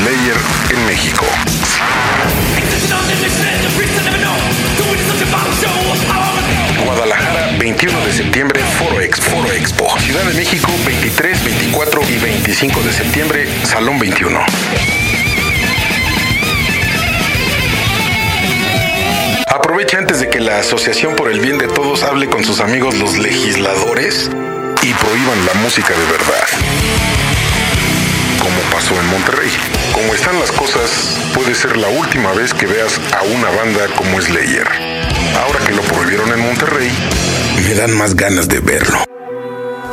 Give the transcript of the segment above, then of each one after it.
Slayer en México. Guadalajara, 21 de septiembre, Foro Expo. Foro Expo. Ciudad de México, 23, 24 y 25 de septiembre, Salón 21. Aprovecha antes de que la Asociación por el Bien de Todos hable con sus amigos los legisladores y prohíban la música de verdad. Como pasó en Monterrey. Como están las cosas, puede ser la última vez que veas a una banda como Slayer. Ahora que lo prohibieron en Monterrey, me dan más ganas de verlo.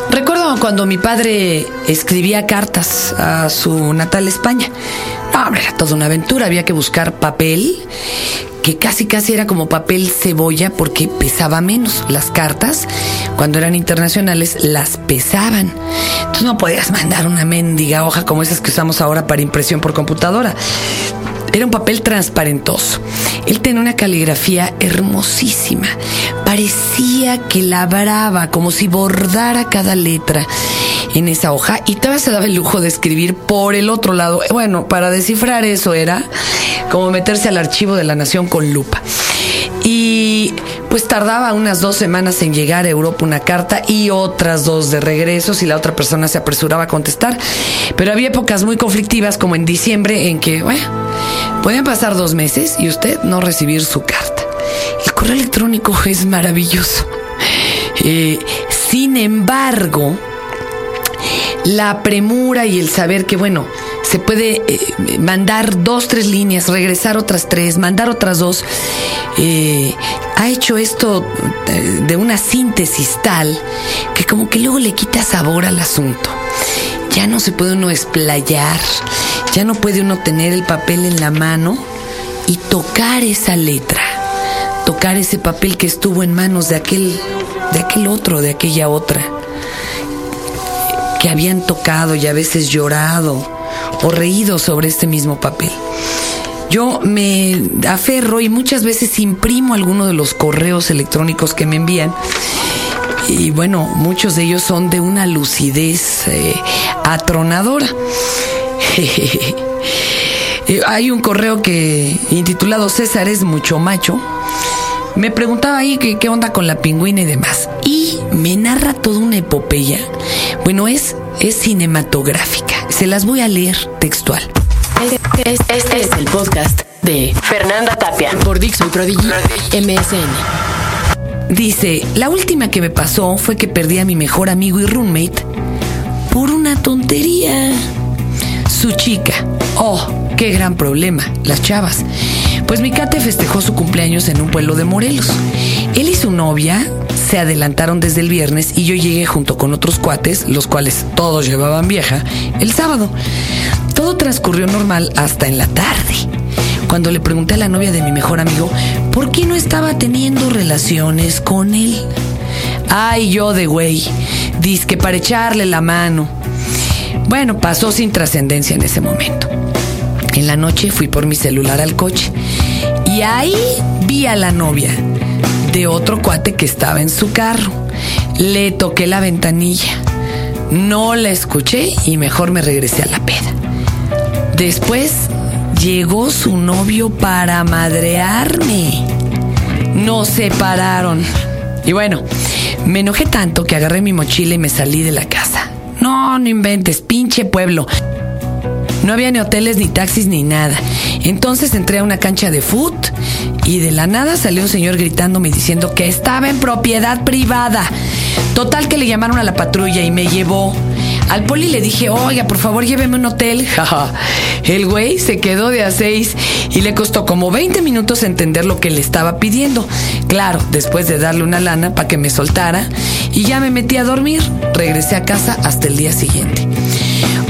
Recuerdo cuando mi padre escribía cartas a su natal España. No, hombre, era toda una aventura. Había que buscar papel, que casi casi era como papel cebolla porque pesaba menos. Las cartas, cuando eran internacionales, las pesaban. Entonces no podías mandar una mendiga hoja como esas que usamos ahora para impresión por computadora. Era un papel transparentoso. Él tenía una caligrafía hermosísima. Parecía que labraba como si bordara cada letra en esa hoja y todavía se daba el lujo de escribir por el otro lado. Bueno, para descifrar eso era como meterse al archivo de la nación con lupa. Y pues tardaba unas dos semanas en llegar a Europa una carta y otras dos de regreso si la otra persona se apresuraba a contestar. Pero había épocas muy conflictivas como en diciembre en que, bueno, podían pasar dos meses y usted no recibir su carta. El correo electrónico es maravilloso. Eh, sin embargo, la premura y el saber que, bueno, se puede eh, mandar dos, tres líneas, regresar otras tres, mandar otras dos, eh, ha hecho esto eh, de una síntesis tal que como que luego le quita sabor al asunto. Ya no se puede uno explayar, ya no puede uno tener el papel en la mano y tocar esa letra, tocar ese papel que estuvo en manos de aquel, de aquel otro, de aquella otra que habían tocado y a veces llorado o reído sobre este mismo papel. Yo me aferro y muchas veces imprimo alguno de los correos electrónicos que me envían. Y bueno, muchos de ellos son de una lucidez eh, atronadora. Hay un correo que intitulado César es mucho macho. Me preguntaba ahí qué, qué onda con la pingüina y demás. Y me narra toda una epopeya. Bueno, es, es cinematográfica. Se las voy a leer textual. Este, este es el podcast de Fernanda Tapia por Dixon Prodigy MSN. Dice, la última que me pasó fue que perdí a mi mejor amigo y roommate por una tontería. Su chica. Oh, qué gran problema, las chavas. Pues mi cate festejó su cumpleaños en un pueblo de Morelos. Él y su novia se adelantaron desde el viernes y yo llegué junto con otros cuates, los cuales todos llevaban vieja, el sábado. Todo transcurrió normal hasta en la tarde, cuando le pregunté a la novia de mi mejor amigo por qué no estaba teniendo relaciones con él. Ay, yo de güey, que para echarle la mano. Bueno, pasó sin trascendencia en ese momento. En la noche fui por mi celular al coche y ahí vi a la novia de otro cuate que estaba en su carro. Le toqué la ventanilla. No la escuché y mejor me regresé a la peda. Después llegó su novio para madrearme. Nos separaron. Y bueno, me enojé tanto que agarré mi mochila y me salí de la casa. No, no inventes, pinche pueblo. No había ni hoteles, ni taxis, ni nada. Entonces entré a una cancha de foot y de la nada salió un señor gritándome diciendo que estaba en propiedad privada. Total que le llamaron a la patrulla y me llevó. Al poli le dije, oiga, por favor, lléveme a un hotel. El güey se quedó de a seis y le costó como 20 minutos entender lo que le estaba pidiendo. Claro, después de darle una lana para que me soltara y ya me metí a dormir. Regresé a casa hasta el día siguiente.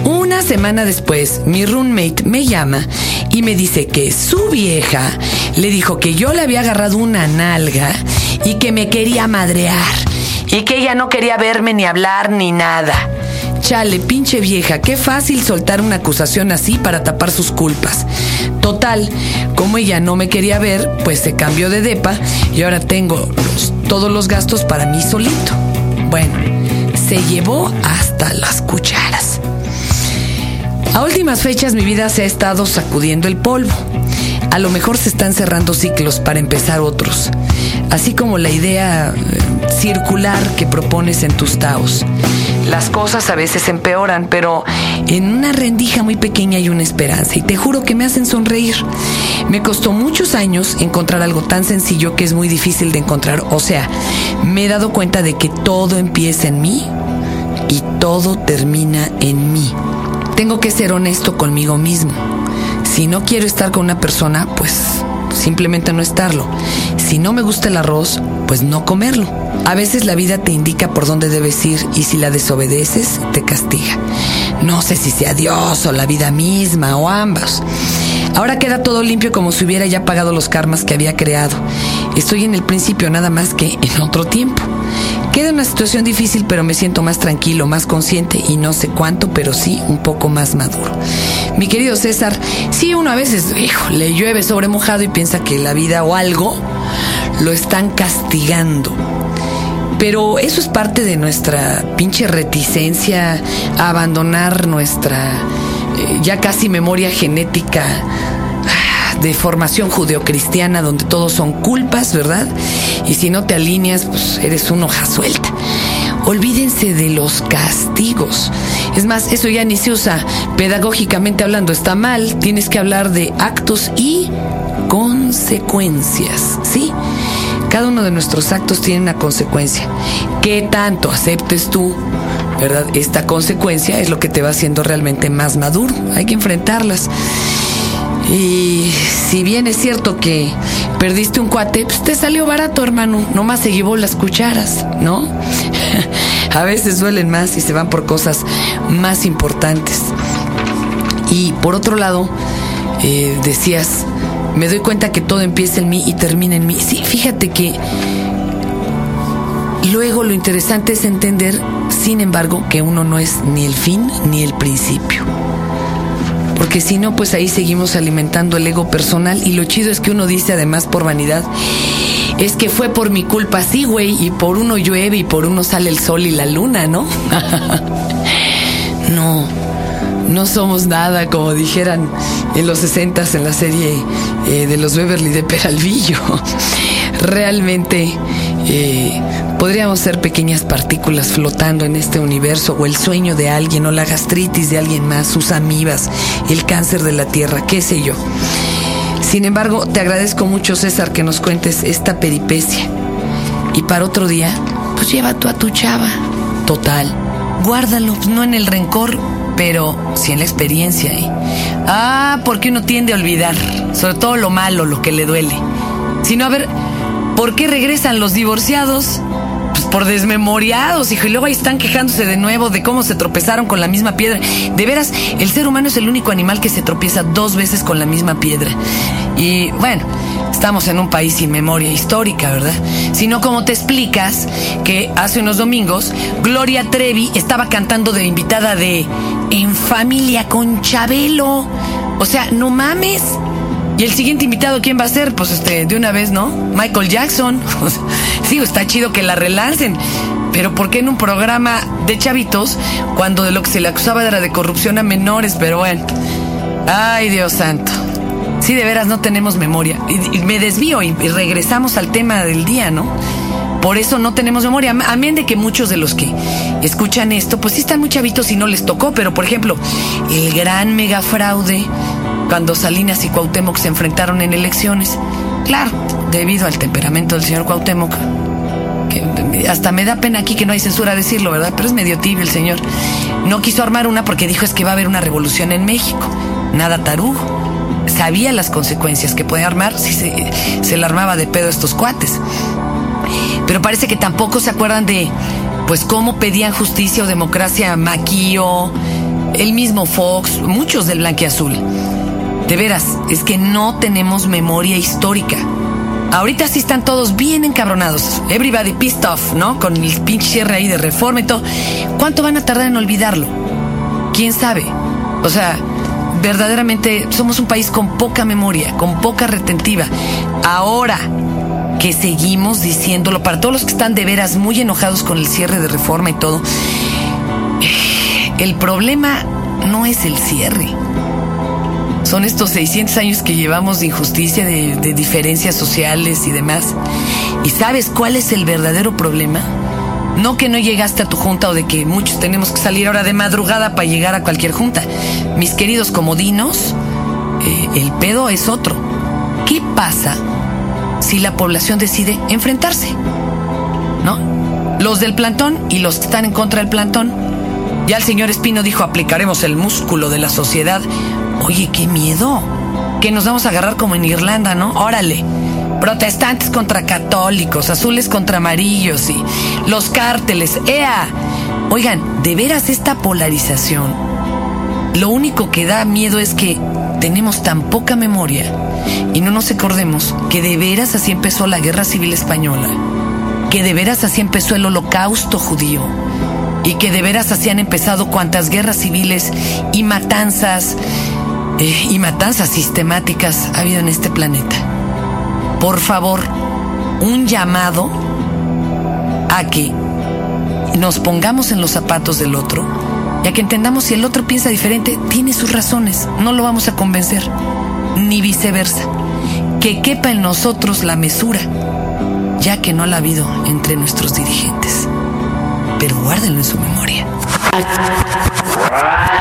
Una semana después, mi roommate me llama y me dice que su vieja le dijo que yo le había agarrado una nalga y que me quería madrear y que ella no quería verme ni hablar ni nada. Chale, pinche vieja, qué fácil soltar una acusación así para tapar sus culpas. Total, como ella no me quería ver, pues se cambió de depa y ahora tengo todos los gastos para mí solito. Bueno, se llevó hasta las cucharas. A últimas fechas mi vida se ha estado sacudiendo el polvo. A lo mejor se están cerrando ciclos para empezar otros, así como la idea eh, circular que propones en tus taos. Las cosas a veces empeoran, pero en una rendija muy pequeña hay una esperanza y te juro que me hacen sonreír. Me costó muchos años encontrar algo tan sencillo que es muy difícil de encontrar. O sea, me he dado cuenta de que todo empieza en mí y todo termina en mí. Tengo que ser honesto conmigo mismo. Si no quiero estar con una persona, pues simplemente no estarlo. Si no me gusta el arroz, pues no comerlo. A veces la vida te indica por dónde debes ir y si la desobedeces, te castiga. No sé si sea Dios o la vida misma o ambas. Ahora queda todo limpio como si hubiera ya pagado los karmas que había creado. Estoy en el principio nada más que en otro tiempo. Queda una situación difícil, pero me siento más tranquilo, más consciente y no sé cuánto, pero sí un poco más maduro. Mi querido César, sí uno a veces, hijo, le llueve sobre mojado y piensa que la vida o algo lo están castigando. Pero eso es parte de nuestra pinche reticencia a abandonar nuestra eh, ya casi memoria genética de formación judeocristiana donde todos son culpas, ¿verdad? Y si no te alineas, pues eres una hoja suelta. Olvídense de los castigos. Es más, eso ya ni se usa pedagógicamente hablando, está mal. Tienes que hablar de actos y consecuencias, ¿sí? Cada uno de nuestros actos tiene una consecuencia. ¿Qué tanto aceptes tú, verdad? Esta consecuencia es lo que te va haciendo realmente más maduro. Hay que enfrentarlas. Y si bien es cierto que perdiste un cuate, pues te salió barato, hermano. Nomás se llevó las cucharas, ¿no? A veces duelen más y se van por cosas más importantes. Y por otro lado, eh, decías, me doy cuenta que todo empieza en mí y termina en mí. Sí, fíjate que luego lo interesante es entender, sin embargo, que uno no es ni el fin ni el principio. Porque si no, pues ahí seguimos alimentando el ego personal y lo chido es que uno dice además por vanidad, es que fue por mi culpa, sí, güey, y por uno llueve y por uno sale el sol y la luna, ¿no? no, no somos nada, como dijeran en los 60 en la serie eh, de los Beverly de Peralvillo. Realmente eh, podríamos ser pequeñas partículas flotando en este universo o el sueño de alguien o la gastritis de alguien más, sus amibas, el cáncer de la tierra, qué sé yo. Sin embargo, te agradezco mucho César que nos cuentes esta peripecia. Y para otro día, pues lleva tú a tu chava. Total. Guárdalo, no en el rencor, pero sí en la experiencia. ¿eh? Ah, porque uno tiende a olvidar, sobre todo lo malo, lo que le duele. Sino a ver, ¿por qué regresan los divorciados? Pues por desmemoriados, hijo, y luego ahí están quejándose de nuevo de cómo se tropezaron con la misma piedra. De veras, el ser humano es el único animal que se tropieza dos veces con la misma piedra. Y bueno, estamos en un país sin memoria histórica, ¿verdad? Sino como te explicas que hace unos domingos Gloria Trevi estaba cantando de invitada de En familia con Chabelo. O sea, no mames. Y el siguiente invitado, ¿quién va a ser? Pues este, de una vez, ¿no? Michael Jackson. sí, está chido que la relancen. Pero ¿por qué en un programa de chavitos cuando de lo que se le acusaba era de corrupción a menores? Pero bueno. Ay, Dios santo. Sí, de veras no tenemos memoria. Y, me desvío y, regresamos al tema del día, ¿no? Por eso no tenemos memoria. Amén de que muchos de los que escuchan esto, pues sí están muy chavitos y no les tocó. Pero, por ejemplo, el gran megafraude cuando Salinas y Cuauhtémoc se enfrentaron en elecciones. Claro, debido al temperamento del señor Cuauhtémoc, hasta me da pena aquí que no hay censura decirlo, ¿verdad? Pero es medio tibio el señor. No quiso armar una porque dijo es que va a haber una revolución en México. Nada tarugo sabía las consecuencias que puede armar si se, se le armaba de pedo a estos cuates. Pero parece que tampoco se acuerdan de, pues, cómo pedían justicia o democracia Maquillo, el mismo Fox, muchos del blanquiazul. De veras, es que no tenemos memoria histórica. Ahorita sí están todos bien encabronados. Everybody pissed off, ¿no? Con el pinche cierre ahí de reforma y todo. ¿Cuánto van a tardar en olvidarlo? ¿Quién sabe? O sea, verdaderamente somos un país con poca memoria, con poca retentiva. Ahora que seguimos diciéndolo, para todos los que están de veras muy enojados con el cierre de reforma y todo, el problema no es el cierre. Son estos 600 años que llevamos de injusticia, de, diferencias sociales y demás. ¿Y sabes cuál es el verdadero problema? No que no llegaste a tu junta o de que muchos tenemos que salir ahora de madrugada para llegar a cualquier junta. Mis queridos comodinos, eh, el pedo es otro. ¿Qué pasa si la población decide enfrentarse? ¿No? Los del plantón y los que están en contra del plantón. Ya el señor Espino dijo, aplicaremos el músculo de la sociedad. Oye, qué miedo. Que nos vamos a agarrar como en Irlanda, ¿no? Órale. Protestantes contra católicos, azules contra amarillos y los cárteles. ¡Ea! Oigan, de veras esta polarización, lo único que da miedo es que tenemos tan poca memoria y no nos acordemos que de veras así empezó la guerra civil española, que de veras así empezó el holocausto judío y que de veras así han empezado cuantas guerras civiles y matanzas eh, y matanzas sistemáticas ha habido en este planeta. Por favor, un llamado a que nos pongamos en los zapatos del otro y a que entendamos si el otro piensa diferente, tiene sus razones, no lo vamos a convencer, ni viceversa. Que quepa en nosotros la mesura, ya que no la ha habido entre nuestros dirigentes. Pero guárdenlo en su memoria.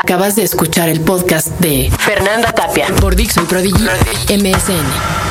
Acabas de escuchar el podcast de Fernanda Tapia. por Dixon Prodigy MSN.